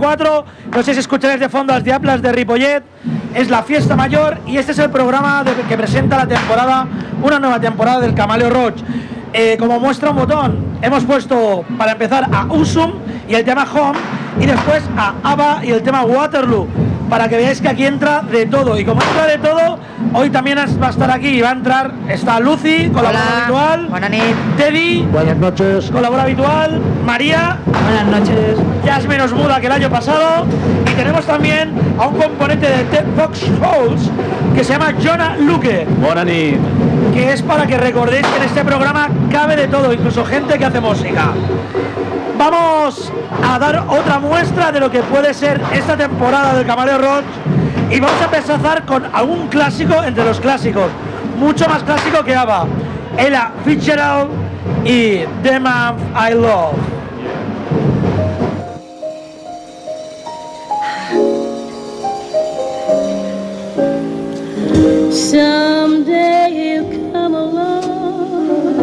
24. No sé si escucháis de fondo las diablas de Ripollet. Es la fiesta mayor y este es el programa de- que presenta la temporada, una nueva temporada del Camaleo Roach. Eh, como muestra un botón, hemos puesto para empezar a Usum y el tema Home y después a ABBA y el tema Waterloo. Para que veáis que aquí entra de todo. Y como entra de todo, hoy también va a estar aquí y va a entrar, está Lucy, colaboradora habitual. Buenas noches. Teddy, Buenas noches. colabora habitual, María, Buenas noches. ya es menos muda que el año pasado, y tenemos también a un componente de Ted Fox Shows que se llama Jonah Luque, Buenas que es para que recordéis que en este programa cabe de todo, incluso gente que hace música. Vamos a dar otra muestra de lo que puede ser esta temporada del Camarero Rock. Y vamos a empezar con algún clásico entre los clásicos, mucho más clásico que ABBA, Ella Fitzgerald y The Man I Love. Someday he'll come along,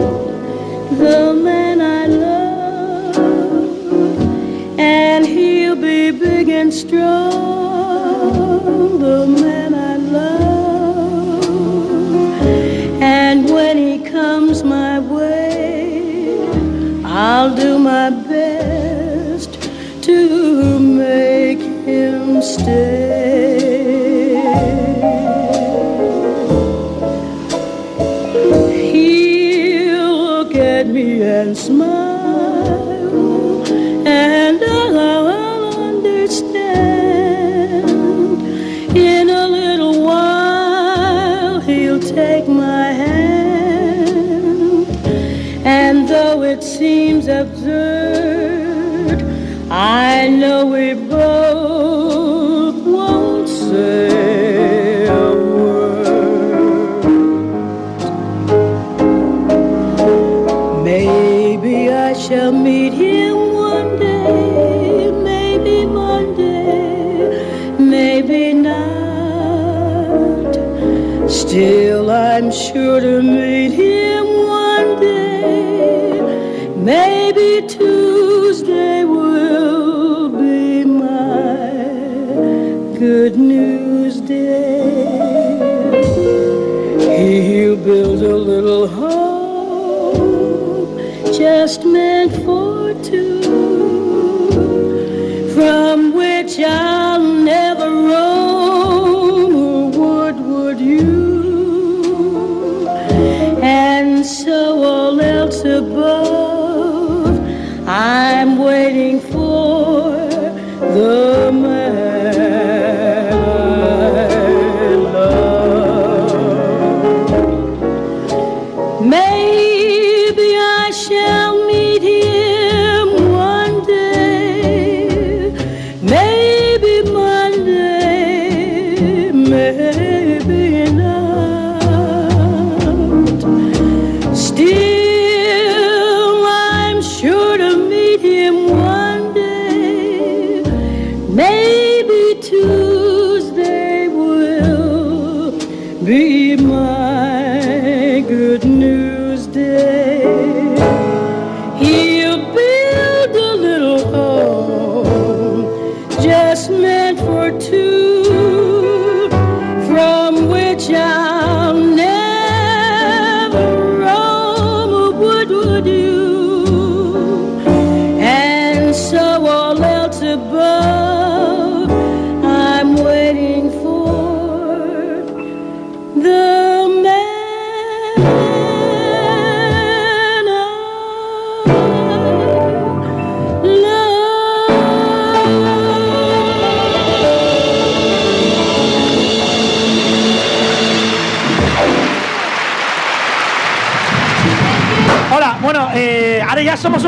the man I love, and he'll be big and strong, stay. Shall meet him one day, maybe Monday, maybe not. Still, I'm sure to meet him just meant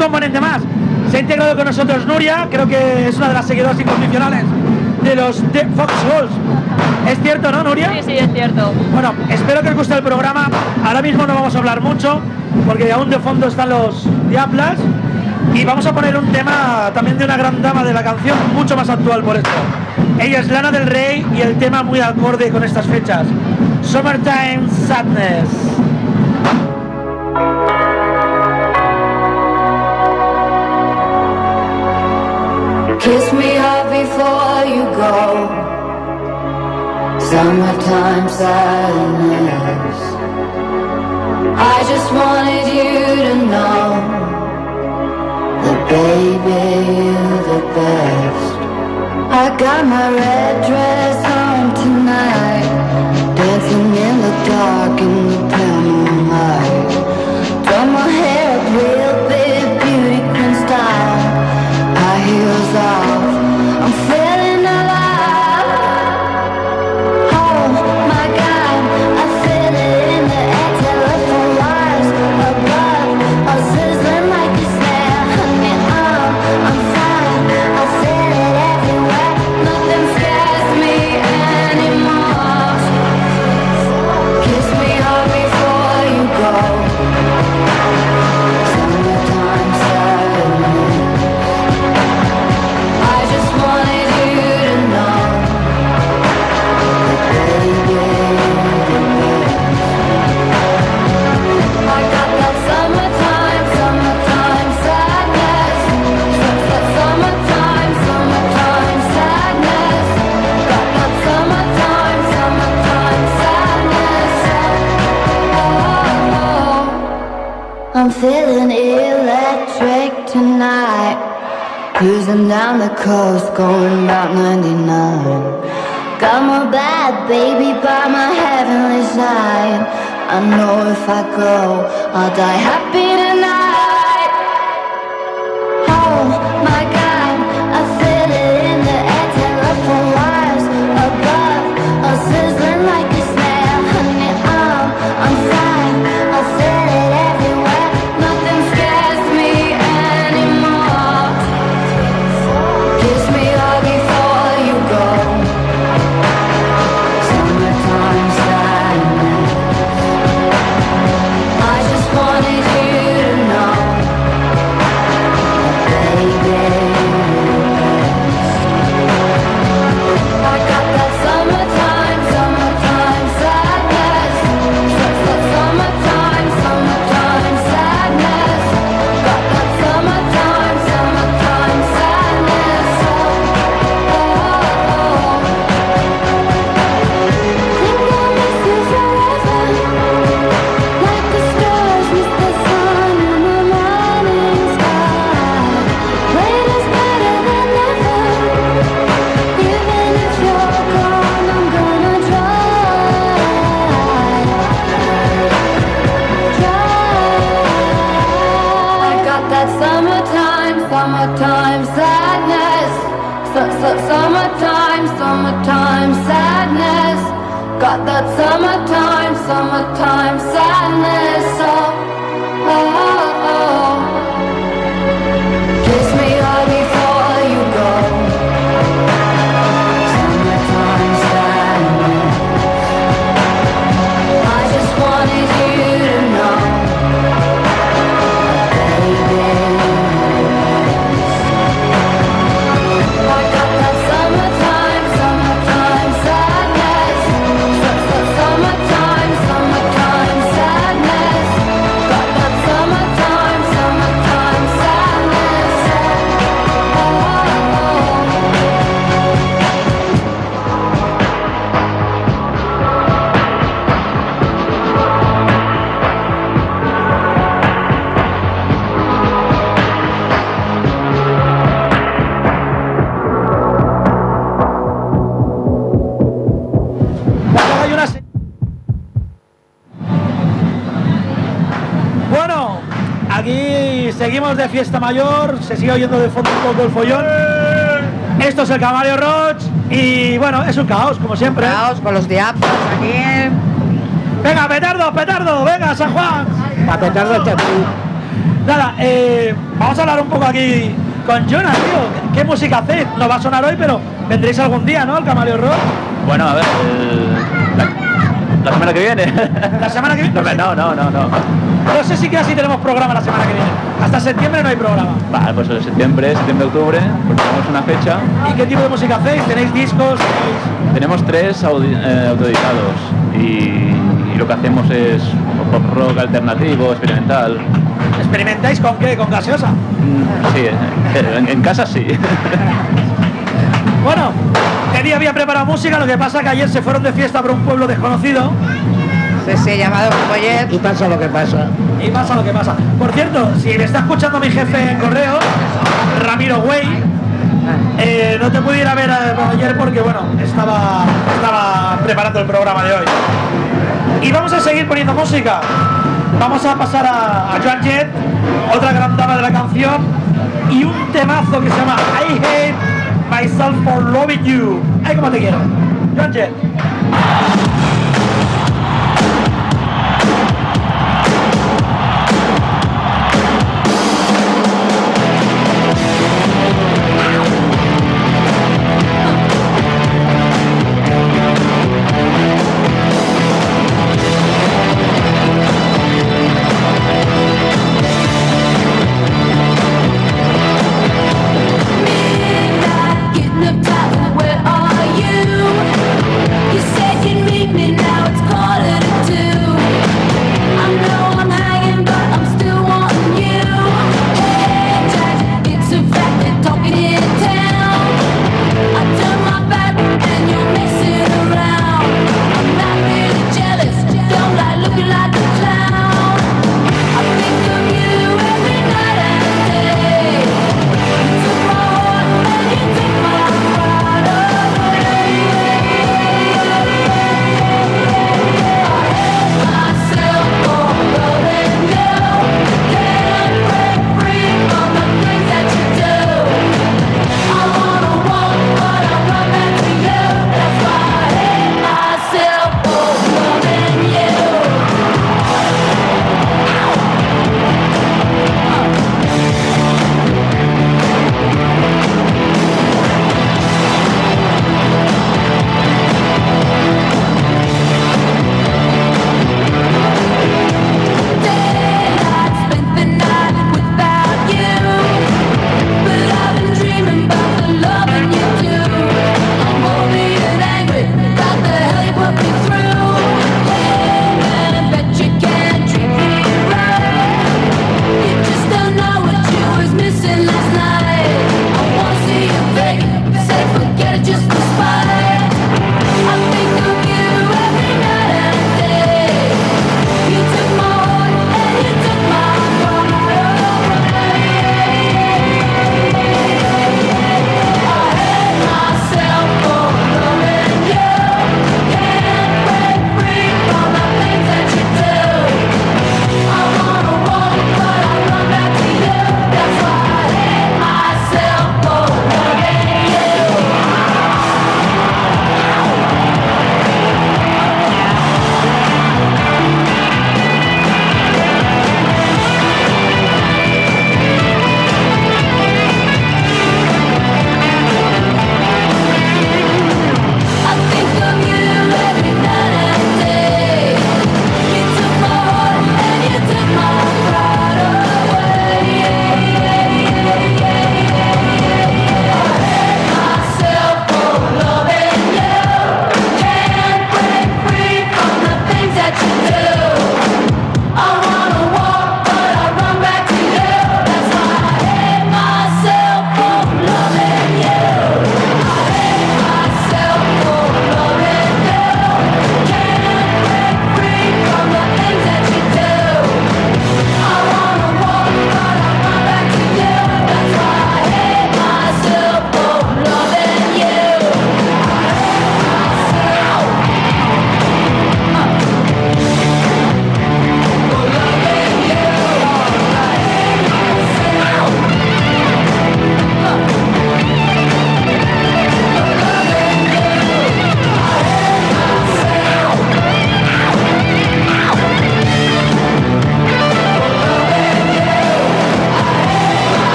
componente más. Se ha integrado con nosotros Nuria, creo que es una de las seguidoras incondicionales de los The Fox Halls. ¿Es cierto, no, Nuria? Sí, sí, es cierto. Bueno, espero que os guste el programa. Ahora mismo no vamos a hablar mucho, porque aún de fondo están los Diablas. Y vamos a poner un tema también de una gran dama de la canción, mucho más actual por esto. Ella es Lana del Rey y el tema muy acorde con estas fechas. Summertime Sadness. Kiss me hard before you go. Summertime sadness. I just wanted you to know that baby you're the best. I got my red dress on tonight, dancing in the dark in the pale moonlight. Aquí seguimos de fiesta mayor, se sigue oyendo de fondo un poco el follón. Esto es el Camaleo Roach y bueno, es un caos, como siempre. Caos con los diablos aquí. Venga, petardo, petardo, venga, San Juan. A petardo. Nada, eh, vamos a hablar un poco aquí con Jonas, tío. ¿Qué, qué música hacéis? No va a sonar hoy, pero vendréis algún día, ¿no? El Camaleo Rock. Bueno, a ver, el- la semana que viene. La semana que viene. No, no, no, no. No sé si casi si tenemos programa la semana que viene. Hasta septiembre no hay programa. Vale, pues septiembre, septiembre, octubre, pues tenemos una fecha. ¿Y qué tipo de música hacéis? ¿Tenéis discos? Tenemos tres eh, y, lo que hacemos es pop rock alternativo, experimental. ¿Experimentáis con qué? ¿Con gaseosa? Mm, sí, eh, en, en casa sí. bueno, había preparado música, lo que pasa que ayer se fueron de fiesta por un pueblo desconocido. Sí, sí, llamado Poller. Y pasa lo que pasa. Y pasa lo que pasa. Por cierto, si me está escuchando mi jefe en correo, Ramiro Güey, ah. eh, no te pude ir a ver eh, ayer porque, bueno, estaba, estaba preparando el programa de hoy. Y vamos a seguir poniendo música. Vamos a pasar a, a Joan Jett, otra gran dama de la canción, y un temazo que se llama I Hate Myself for Loving You. Ay, cómo te quiero. Yonche.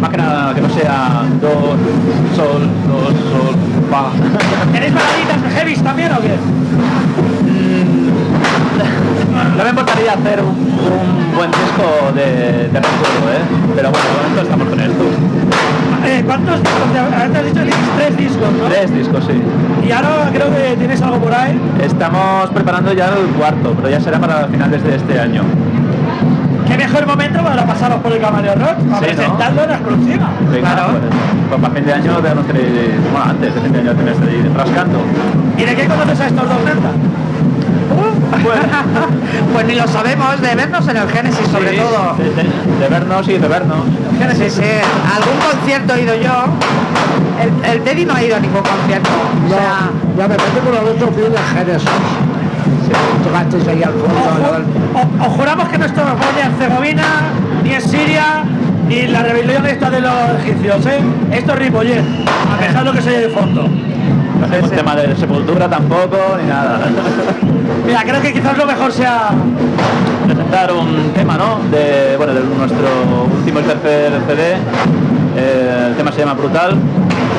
Más que nada que no sea do, sol, do, sol, fa. ¿Tenéis baladitas de heavies también o qué? No me importaría hacer un, un buen disco de, de recuerdo, ¿eh? Pero bueno, de momento estamos con esto. Eh, ¿Cuántos discos? te- Ahora te has dicho que tienes tres discos, ¿no? Tres discos, sí. Y ahora creo que tienes algo por ahí. Estamos preparando ya el cuarto, pero ya será para finales de este año. Qué mejor momento para pasaros por el Camaleo Rock, para Sí, ¿no? presentarlo en exclusiva. Venga, Claro. pues, pues para fin de año tenemos que bueno, antes de fin de año tenemos que ir rascando. ¿Y de qué conoces a estos dos netas? Pues ni lo sabemos, de vernos en el Génesis sobre Sí, todo. De, de- de vernos y de vernos. Sí, sí. Algún concierto he ido yo. El, el Teddy no ha ido a ningún concierto. O sea, Ya me parece por el otro fui de Génesis. Tocasteis ahí al fondo. Os, ¿no? ju- o- os juramos que no esto no fue ni en Herzegovina, ni en Siria, ni la rebelión esta de los egipcios, ¿eh? Esto es Ripollet, a pesar de lo que se oye de fondo. No hacemos tema de sepultura tampoco, ni nada. Mira, creo que quizás lo mejor sea... Presentar un tema, ¿no? De, bueno, de nuestro último y tercer CD. Eh, el tema se llama Brutal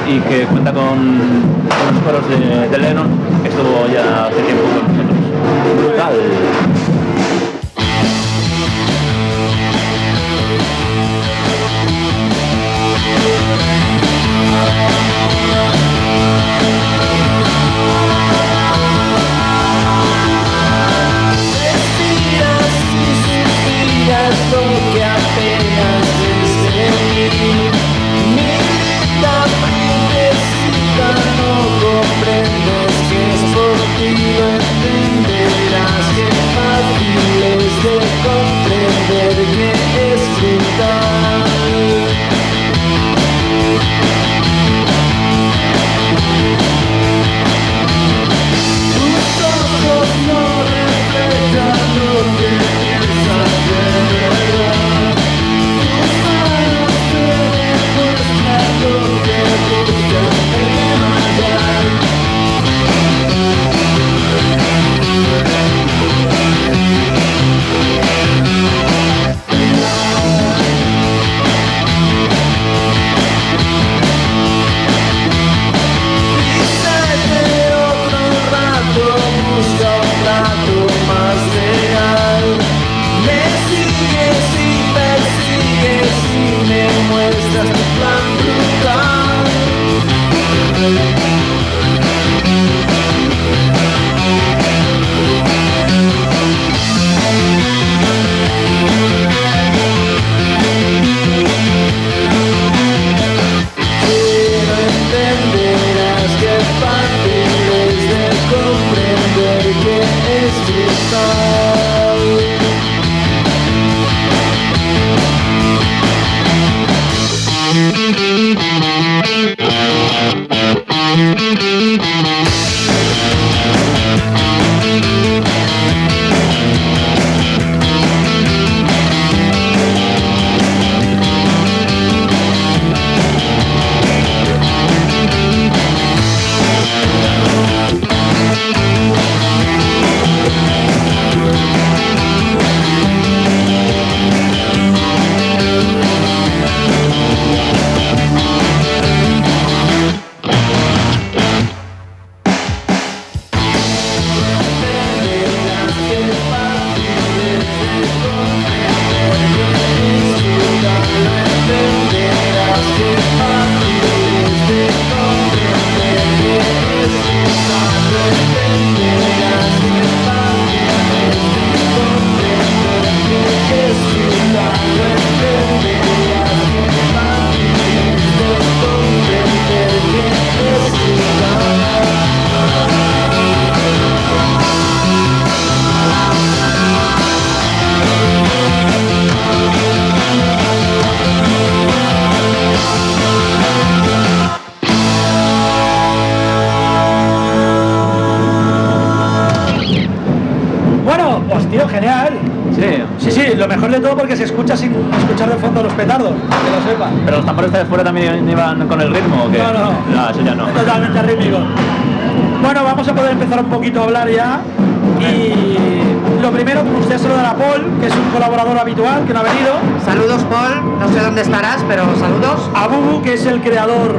y que cuenta con unos coros de, de Lennon que estuvo ya hace tiempo con nosotros. Brutal. Brutal. Pero mejor de todo porque se escucha sin escuchar de fondo los petardos, que lo sepa. pero los tambores de fuera también iban con el ritmo o qué? No, no. eso ya no. Totalmente rítmico. Bueno, vamos a poder empezar un poquito a hablar ya. Y lo primero, me gustaría saludar a Paul, que es un colaborador habitual, que no ha venido. Saludos, Paul. No sé dónde estarás, pero saludos. A Bubu, que es el creador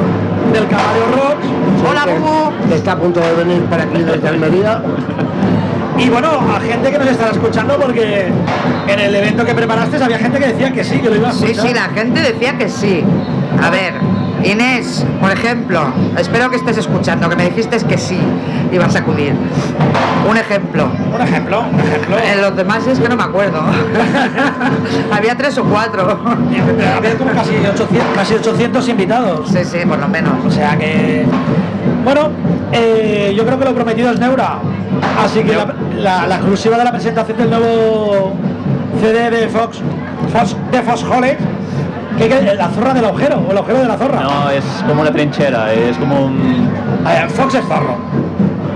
del Caballo Rock. Hola, Bubu. Que está a punto de venir para aquí desde Almería. Y bueno, a gente que nos estará escuchando, porque en el evento que preparaste había gente que decía que sí, que lo iba a Sí, escuchar. sí, la gente decía que sí. A ver, Inés, por ejemplo, espero que estés escuchando, que me dijiste que sí ibas a acudir. Un ejemplo. Un ejemplo, un ejemplo. En los demás es que no me acuerdo. Había tres o cuatro. Había como casi 800, casi 800 invitados. Sí, sí, por lo menos. O sea que. Bueno, eh, yo creo que lo prometido es Neura. Así que la, la- la exclusiva de la presentación del nuevo CD de Fox, Fox de Fox Hole, que, que la zorra del agujero, o el agujero de la zorra. No, es como una trinchera, es como un... Eh, Fox es zorro.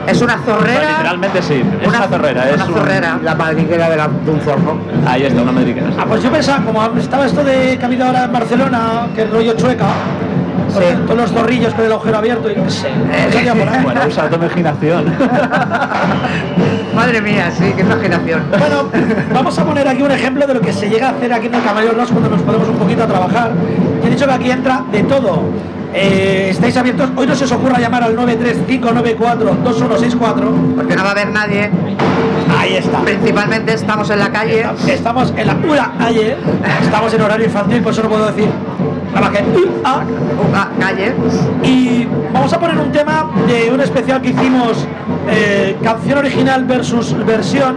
Es una zorrera. Literalmente sí, es una, zorrera, es Una un- zorrera. La madriguera de, la, de un zorro. Ahí está, una madriguera. Ah, pues yo pensaba, como estaba esto de habido ahora en Barcelona, que el rollo chueca, Sí. todos los zorrillos con el agujero abierto, y qué sé. ahí. Bueno, usa tu imaginación. Madre mía, sí, qué imaginación. Bueno, vamos a poner aquí un ejemplo de lo que se llega a hacer aquí en el Caballo Ross cuando nos podemos un poquito a trabajar. Y he dicho que aquí entra de todo. Eh, estáis abiertos. Hoy no se os ocurra llamar al 935942164. Porque no va a haber nadie. Ahí está. Principalmente estamos en la calle. Estamos en la pura calle. Estamos en horario infantil, por eso no puedo decir más que "Ah". Una calle. Y vamos a poner un tema de un especial que hicimos, eh, canción original versus versión,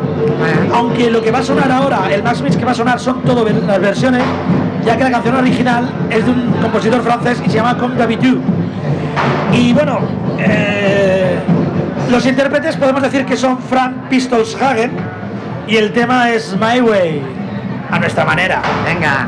aunque lo que va a sonar ahora, el Max Mix que va a sonar son todas las versiones, ya que la canción original es de un compositor francés y se llama Comme d'habitude. Y bueno, eh, los intérpretes podemos decir que son Frank Pistols Hagen y el tema es My Way, a nuestra manera. Venga.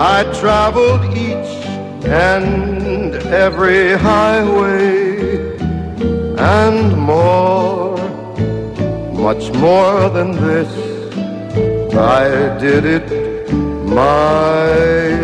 I traveled each and every highway and more, much more than this. I did it my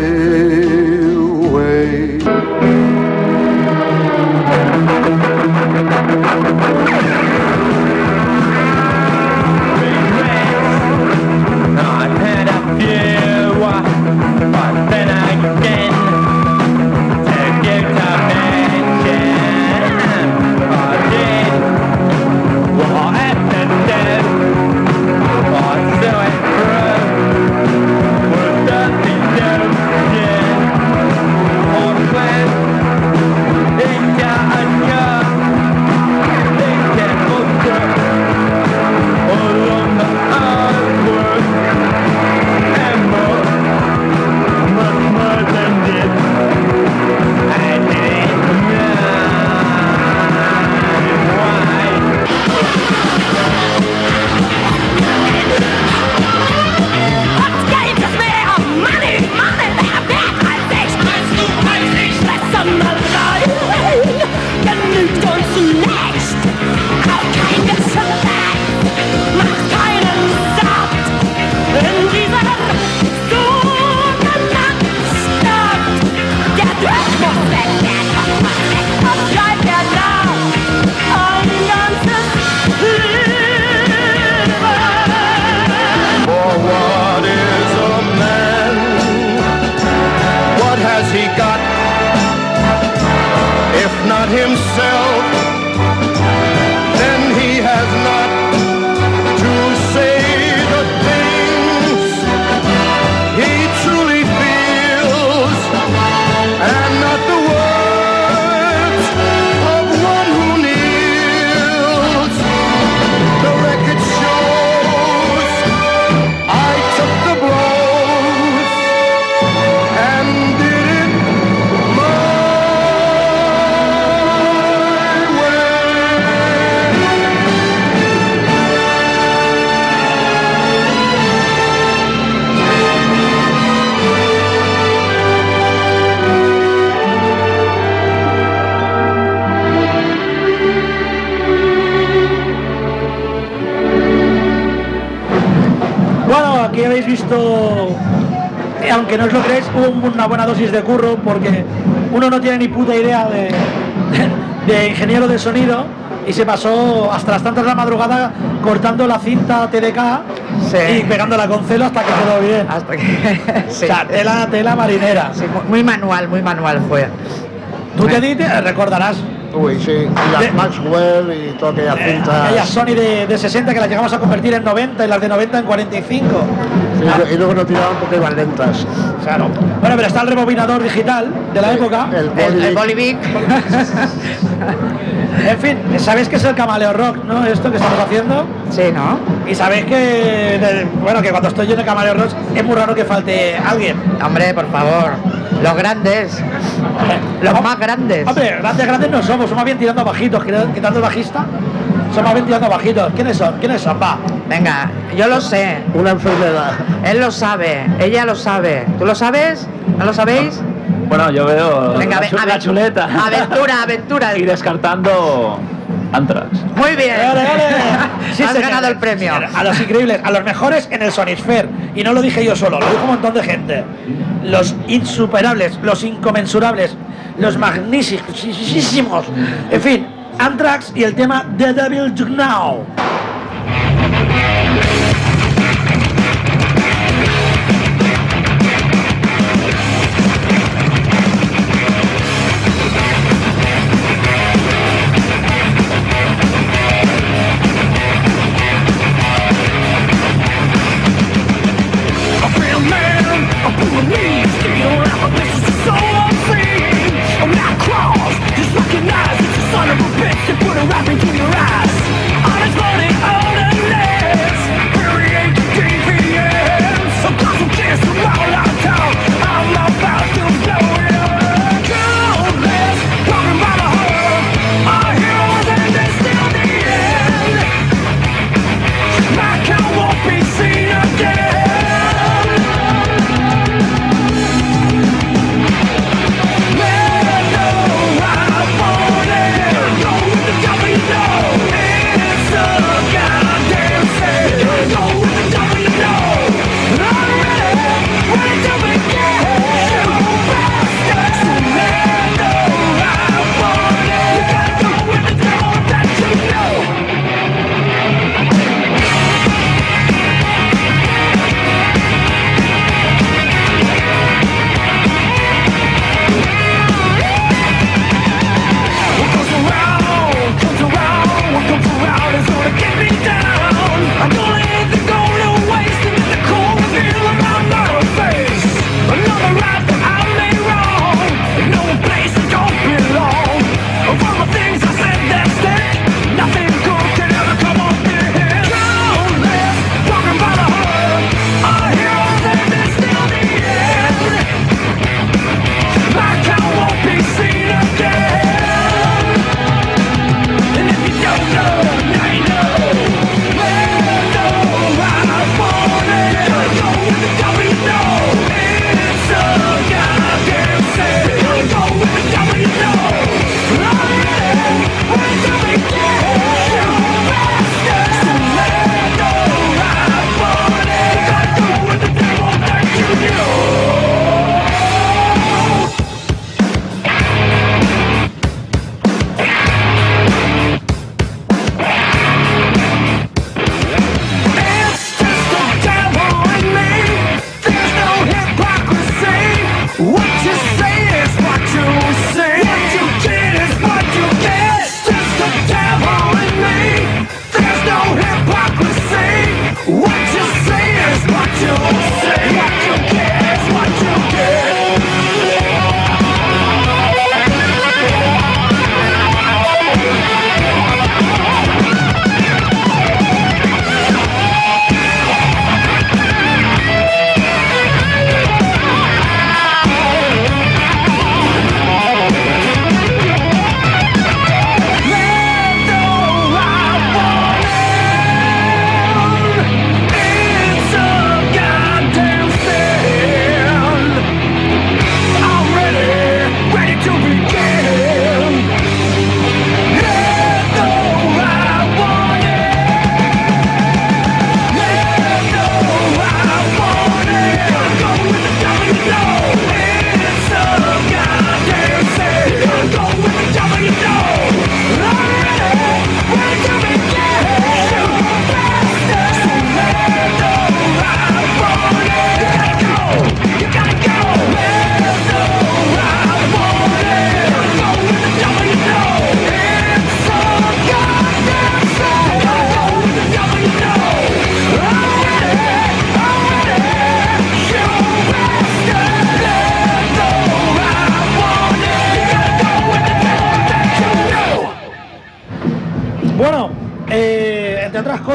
aunque no os lo creéis, hubo una buena dosis de curro porque uno no tiene ni puta idea de, de ingeniero de sonido y se pasó hasta las tantas de la madrugada cortando la cinta TDK Sí. y pegándola con celo hasta que quedó bien. Hasta que. sí. O sea, tela, tela marinera. Sí, muy- manual, muy manual fue. Tú te di- te recordarás Uy, sí. Y De- las Maxwell y toda aquella eh, cinta. aquellas Sony de, de 60 que las llegamos a convertir en 90 y las de 90 en 45. Sí, y luego no tiraban porque iban lentas. Claro. Bueno, pero está el rebobinador digital de la época. El El, el Bolivic. En fin, sabéis que es el camaleo rock, ¿no? Esto que estamos haciendo. sí, ¿no? Y sabéis que, de- bueno, que cuando estoy yo en el camaleo rock es muy raro que falte alguien. Hombre, por favor. Los grandes. Los más grandes. Hombre, grandes, grandes no somos, somos bien tirando bajitos, quitando el bajista. Somos bien tirando bajitos. ¿Quiénes son? ¿Quiénes son? Va. Venga, yo lo sé. Una enfermedad. Él lo sabe. Ella lo sabe. ¿Tú lo sabes? ¿No lo sabéis? Bueno, yo veo Venga, la, chuleta. Aventura, aventura. y descartando Anthrax. Muy bien. Sí, Has señor. ganado el premio. Señor, A los increíbles, a los mejores en el Sonisphere. Y no lo dije yo solo, lo dijo un montón de gente. Los insuperables, los inconmensurables, los magníficos. En fin, Anthrax y el tema The Devil Now.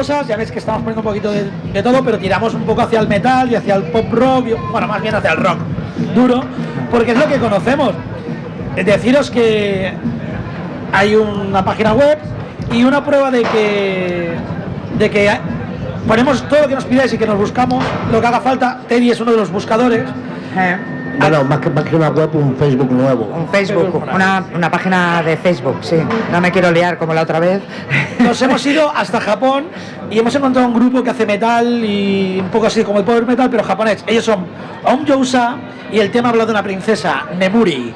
Ya ves que estamos poniendo un poquito de, todo, pero tiramos un poco hacia el metal y hacia el pop rock, bueno, más bien hacia el rock duro, porque es lo que conocemos. Eh, Deciros que hay una página web y una prueba de que de que ponemos todo lo que nos pidáis y que nos buscamos lo que haga falta. Teddy es uno de los buscadores. Eh, Bueno, más que, más que una web, un Facebook nuevo. un Facebook, una, una página de Facebook, sí. No me quiero liar como la otra vez. Nos hemos ido hasta Japón y hemos encontrado un grupo que hace metal y un poco así como el power metal, pero japonés. Ellos son Aum Yousa y el tema habla de una princesa, Nemuri.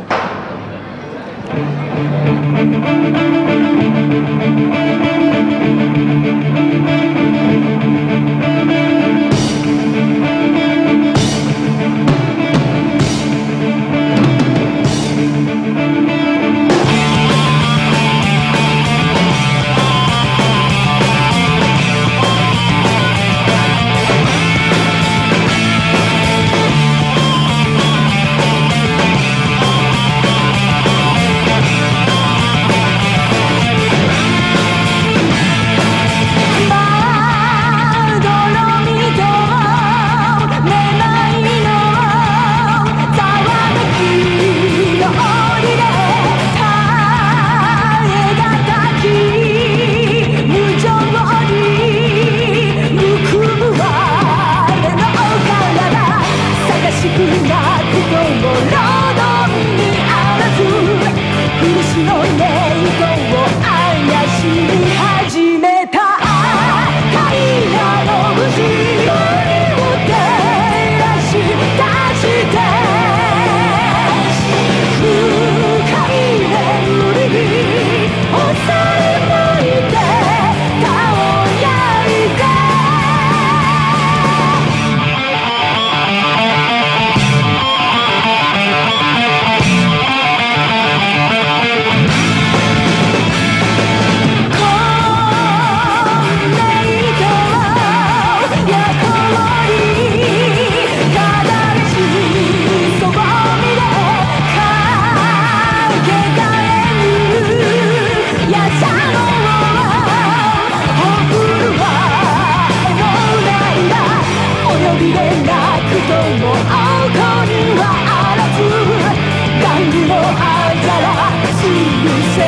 see you. say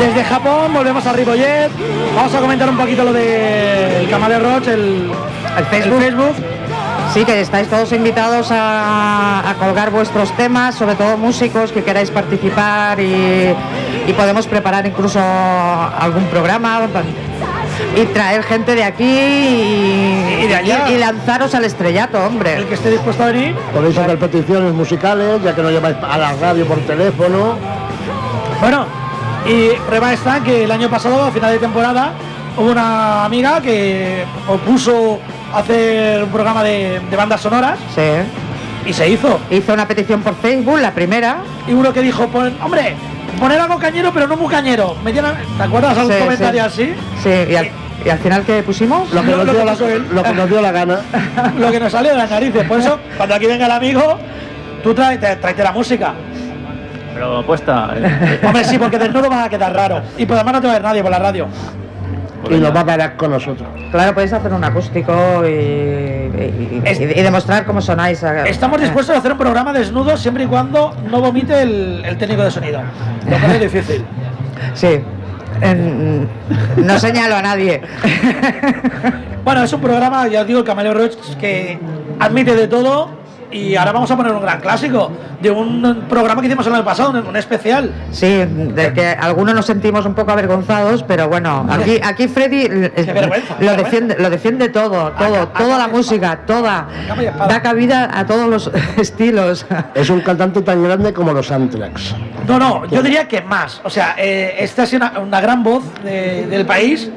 desde Japón volvemos a Ripollet. Vamos a comentar un poquito lo del Camale Roach, el, El Facebook. el Facebook. Sí, que estáis todos invitados a, a colgar vuestros temas, sobre todo músicos que queráis participar y, y podemos preparar incluso algún programa y traer gente de aquí y, Y de allá. y- y lanzaros al estrellato, El hombre. que esté dispuesto a venir. Podéis hacer peticiones musicales, ya que no lleváis a la radio por teléfono. Bueno, y prueba está que el año pasado, a final de temporada, hubo una amiga que opuso hacer un programa de, de bandas sonoras Sí. y se hizo. Hizo una petición por Facebook, la primera. Y uno que dijo, pon- hombre, poner algo cañero, pero no muy cañero. Mediana- ¿Te acuerdas algún Sí, comentario sí. así? Sí, y al, y al final, ¿qué pusimos? Lo que, nos lo dio que la, lo que nos dio la gana. Lo que nos salió de las narices. Por eso, cuando aquí venga el amigo, tú trae, la música. Pero puesta. eh, Hombre, sí, porque desnudo va a quedar raro. Y por además no te va a ver nadie por la radio. Y nos va a parar con nosotros. Claro, podéis hacer un acústico y, y- y- Es- y demostrar cómo sonáis. a- Estamos dispuestos a hacer un programa desnudo siempre y cuando no vomite el, el técnico de sonido. Lo cual es difícil. Sí. En- no señalo a nadie. Bueno, es un programa, ya os digo, el Camaleo Roach, que admite de todo. Y ahora vamos a poner un gran clásico de un programa que hicimos el año pasado, un, un especial. Sí, de que algunos nos sentimos un poco avergonzados, pero bueno, aquí, aquí Freddy eh, Qué vergüenza, qué lo defiende, lo defiende todo, todo, toda la música, toda, da cabida a todos los estilos. Es un cantante tan grande como los Anthrax. No, no, yo diría que más. O sea, eh, esta es una, una gran voz de- del país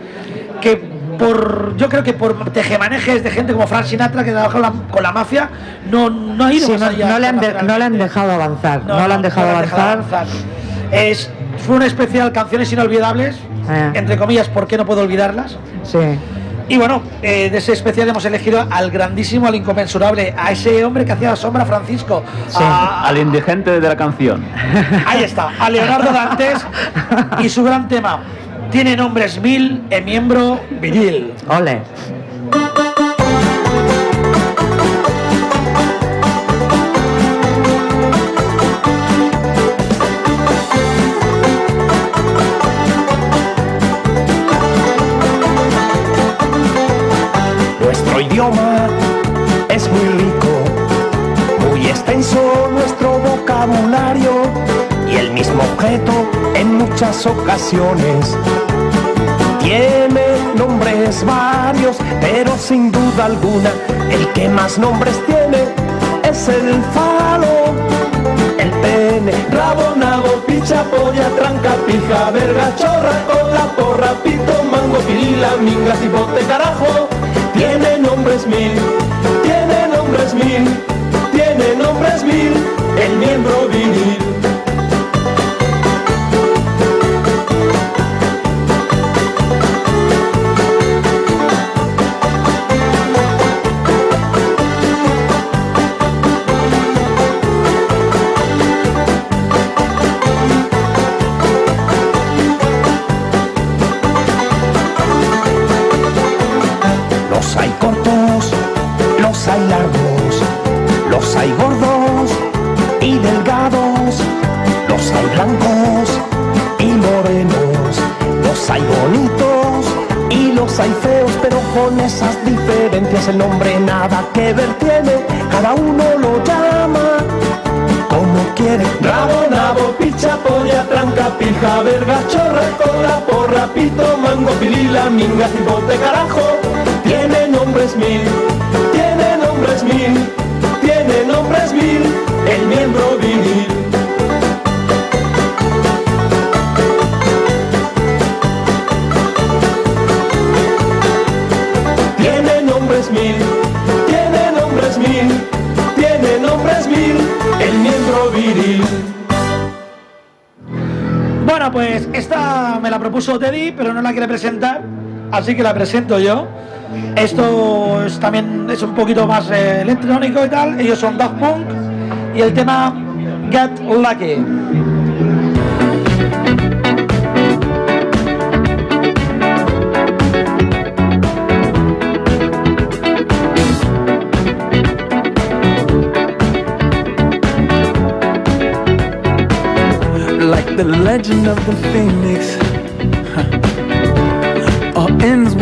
que por, yo creo que por tejemanejes de gente como Frank Sinatra que trabaja con la, con la mafia, no, no ha ido Sí, más no, allá no le han de- no le han dejado avanzar, no, le han dejado avanzar. avanzar. Es, fue un especial Canciones Inolvidables, Eh. entre comillas, ¿por qué no puedo olvidarlas? Sí. Y bueno, eh, de ese especial hemos elegido al grandísimo, al inconmensurable, a ese hombre que hacía la sombra, Francisco. a- Al indigente de la canción. Ahí está, a Leonardo Dantes y su gran tema. Tiene nombres mil e miembro viril. Ole. Nuestro idioma es muy rico, muy extenso nuestro vocabulario y el mismo objeto ocasiones tiene nombres varios, pero sin duda alguna el que más nombres tiene es el falo, el pene, rabo, nabo, picha, polla, tranca, pija, verga, chorra, cola, porra, pito, mango, pirila, minga, cipote, carajo. Tiene nombres mil, tiene nombres mil, tiene nombres mil, el miembro viril. Cada uno lo llama como quiere. Rabo, nabo, picha, polla, tranca, pija, verga, chorra, cola, porra, pito, mango, pilila, minga, cipote, carajo. La propuso Teddy, pero no la quiere presentar, así que la presento yo. Esto es también es un poquito más eh, electrónico y tal. Ellos son Daft Punk y el tema Get Lucky. like the legend of the phoenix.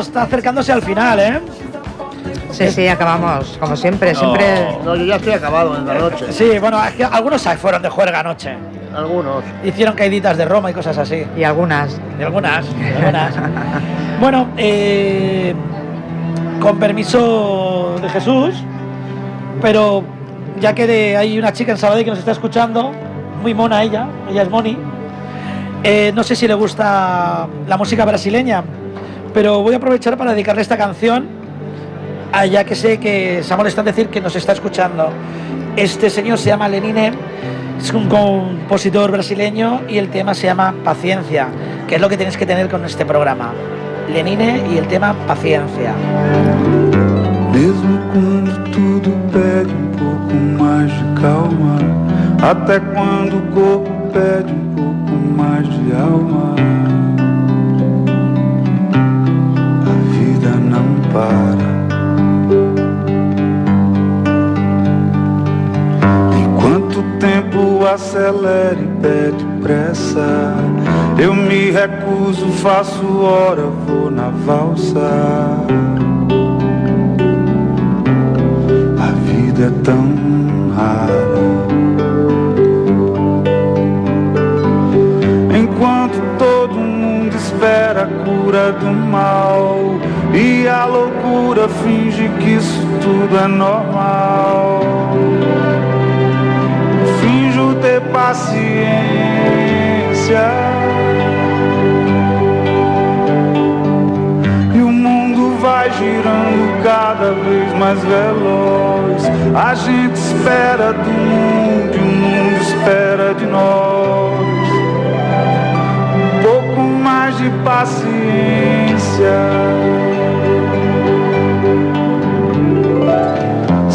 Está acercándose al final, ¿eh? Sí, sí, acabamos, como siempre, siempre. No, yo ya estoy acabado en la noche. Sí, bueno, es que algunos se fueron de juerga anoche. Algunos. Hicieron caíditas de Roma y cosas así. Y algunas. Y algunas, y algunas. bueno, eh, con permiso de Jesús, pero ya que de- hay una chica en Sabadell que nos está escuchando, muy mona ella, ella es Moni, eh, no sé si le gusta la música brasileña, pero voy a aprovechar para dedicarle esta canción, a ya que sé que se ha molestado decir que nos está escuchando. Este señor se llama Lenine, es un compositor brasileño y el tema se llama Paciencia, que es lo que tienes que tener con este programa. Lenine y el tema Paciencia. Mesmo quando tudo pede um pouco mais de calma, até quando o corpo pede um pouco mais de alma, para. Enquanto o tempo acelera e pede pressa, eu me recuso, faço hora, vou na valsa. A vida é tão rara. Enquanto todo mundo espera a cura do mal e a loucura finge que isso tudo é normal. Finjo ter paciência. E o mundo vai girando cada vez mais veloz. A gente espera do mundo e o mundo espera de nós. Um pouco mais de paciência.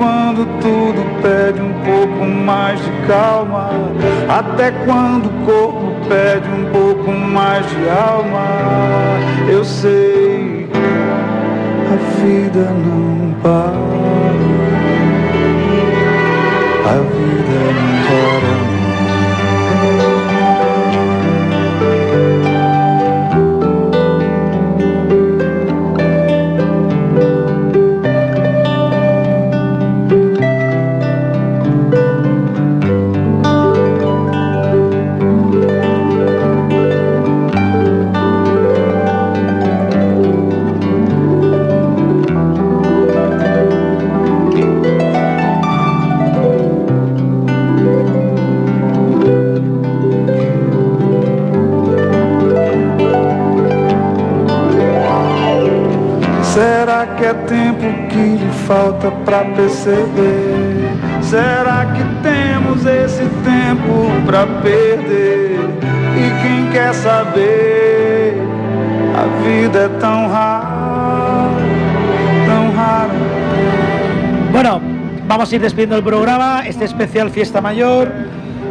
quando tudo pede um pouco mais de calma, até quando o corpo pede um pouco mais de alma, eu sei, a vida não para. Falta pra perceber? Será que temos esse tempo pra perder? E quem quer saber? A vida é tão rara, tão rara. Bueno, vamos a ir despidiendo el programa, este especial Fiesta Mayor.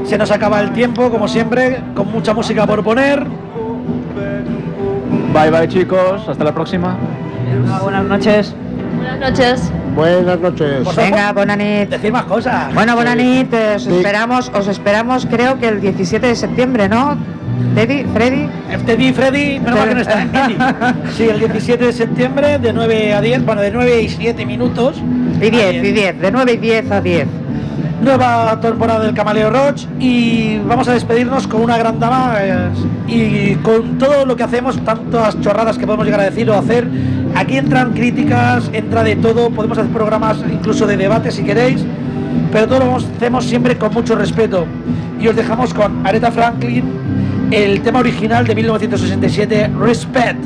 Se nos acaba el tiempo, como siempre, con mucha música por poner. Bye bye chicos, hasta la próxima. Buenas noches. Buenas noches. Buenas noches. Venga, buena nit. Decir más cosas. Bueno, buena nit. eh, Os Sí. esperamos, os esperamos creo que el 17 de septiembre, ¿no? Teddy, Freddy. Teddy Freddy, menos mal que no está Teddy. Sí, el 17 de septiembre de 9 a 10, bueno, de 9 y 7 minutos. Y 10, Ahí en- y 10, de 9 y 10 a 10. Nueva temporada del Camaleo Roach y vamos a despedirnos con una gran dama eh, y con todo lo que hacemos, tantas chorradas que podemos llegar a decir o hacer. Aquí entran críticas, entra de todo, podemos hacer programas incluso de debate si queréis, pero todo lo hacemos siempre con mucho respeto. Y os dejamos con Aretha Franklin, el tema original de 1967, Respect,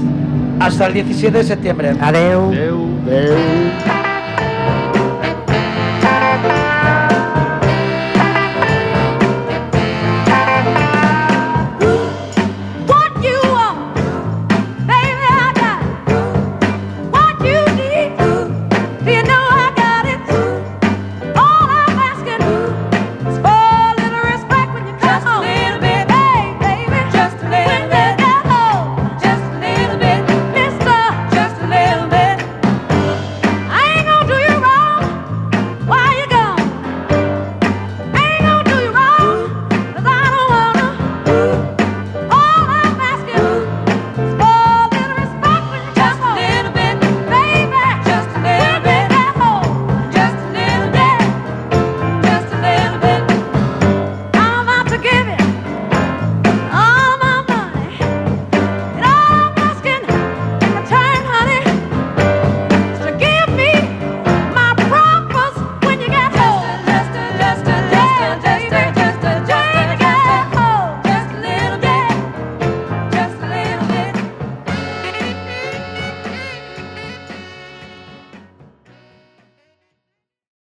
hasta el 17 de septiembre. Adeu. Adeu.